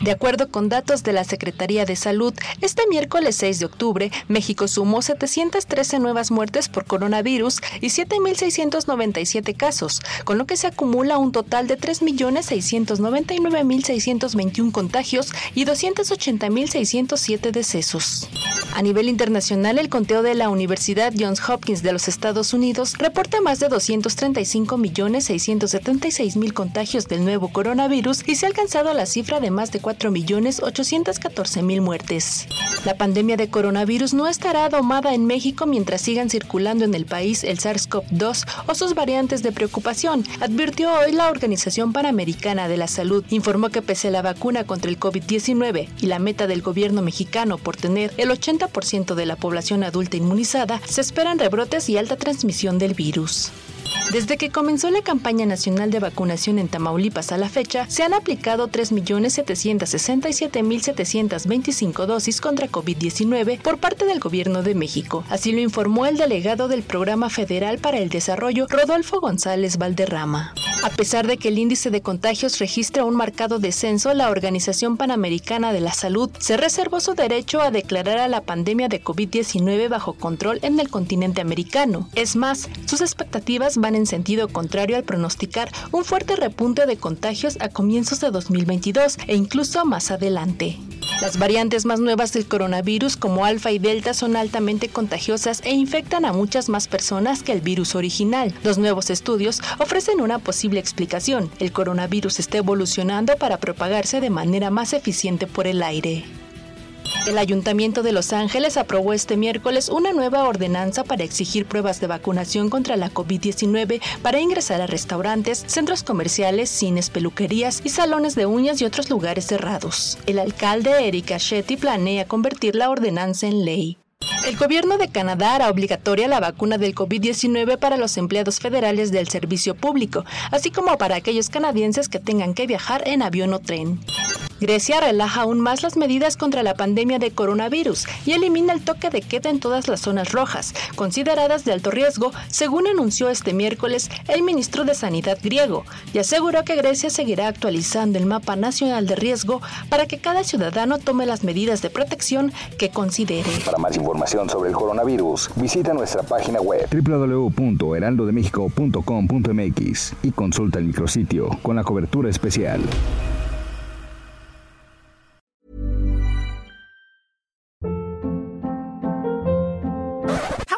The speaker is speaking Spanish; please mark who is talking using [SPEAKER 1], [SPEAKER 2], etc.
[SPEAKER 1] De acuerdo con datos de la Secretaría de Salud, este miércoles 6 de octubre, México sumó 713 nuevas muertes por coronavirus y 7.697 casos, con lo que se acumula un total de 3.699.621 contagios y 280.607 decesos. A nivel internacional, el conteo de la Universidad Johns Hopkins de los Estados Unidos reporta más de 235.676.000 contagios del nuevo coronavirus y se ha alcanzado la cifra de más de 4.814.000 muertes. La pandemia de coronavirus no estará domada en México mientras sigan circulando en el país el SARS-CoV-2 o sus variantes de preocupación, advirtió hoy la Organización Panamericana de la Salud. Informó que pese a la vacuna contra el COVID-19 y la meta del gobierno mexicano por tener el 80% de la población adulta inmunizada, se esperan rebrotes y alta transmisión del virus. Desde que comenzó la campaña nacional de vacunación en Tamaulipas a la fecha, se han aplicado 3.767.725 dosis contra COVID-19 por parte del Gobierno de México. Así lo informó el delegado del Programa Federal para el Desarrollo, Rodolfo González Valderrama. A pesar de que el índice de contagios registra un marcado descenso, la Organización Panamericana de la Salud se reservó su derecho a declarar a la pandemia de COVID-19 bajo control en el continente americano. Es más, sus expectativas van en sentido contrario al pronosticar un fuerte repunte de contagios a comienzos de 2022 e incluso más adelante. Las variantes más nuevas del coronavirus como alfa y delta son altamente contagiosas e infectan a muchas más personas que el virus original. Los nuevos estudios ofrecen una posible explicación. El coronavirus está evolucionando para propagarse de manera más eficiente por el aire. El Ayuntamiento de Los Ángeles aprobó este miércoles una nueva ordenanza para exigir pruebas de vacunación contra la COVID-19 para ingresar a restaurantes, centros comerciales, cines, peluquerías y salones de uñas y otros lugares cerrados. El alcalde Eric Achetti planea convertir la ordenanza en ley. El gobierno de Canadá hará obligatoria la vacuna del COVID-19 para los empleados federales del servicio público, así como para aquellos canadienses que tengan que viajar en avión o tren. Grecia relaja aún más las medidas contra la pandemia de coronavirus y elimina el toque de queda en todas las zonas rojas, consideradas de alto riesgo, según anunció este miércoles el ministro de Sanidad griego, y aseguró que Grecia seguirá actualizando el mapa nacional de riesgo para que cada ciudadano tome las medidas de protección que considere.
[SPEAKER 2] Para más información sobre el coronavirus, visita nuestra página web www.heraldodemexico.com.mx y consulta el micrositio con la cobertura especial.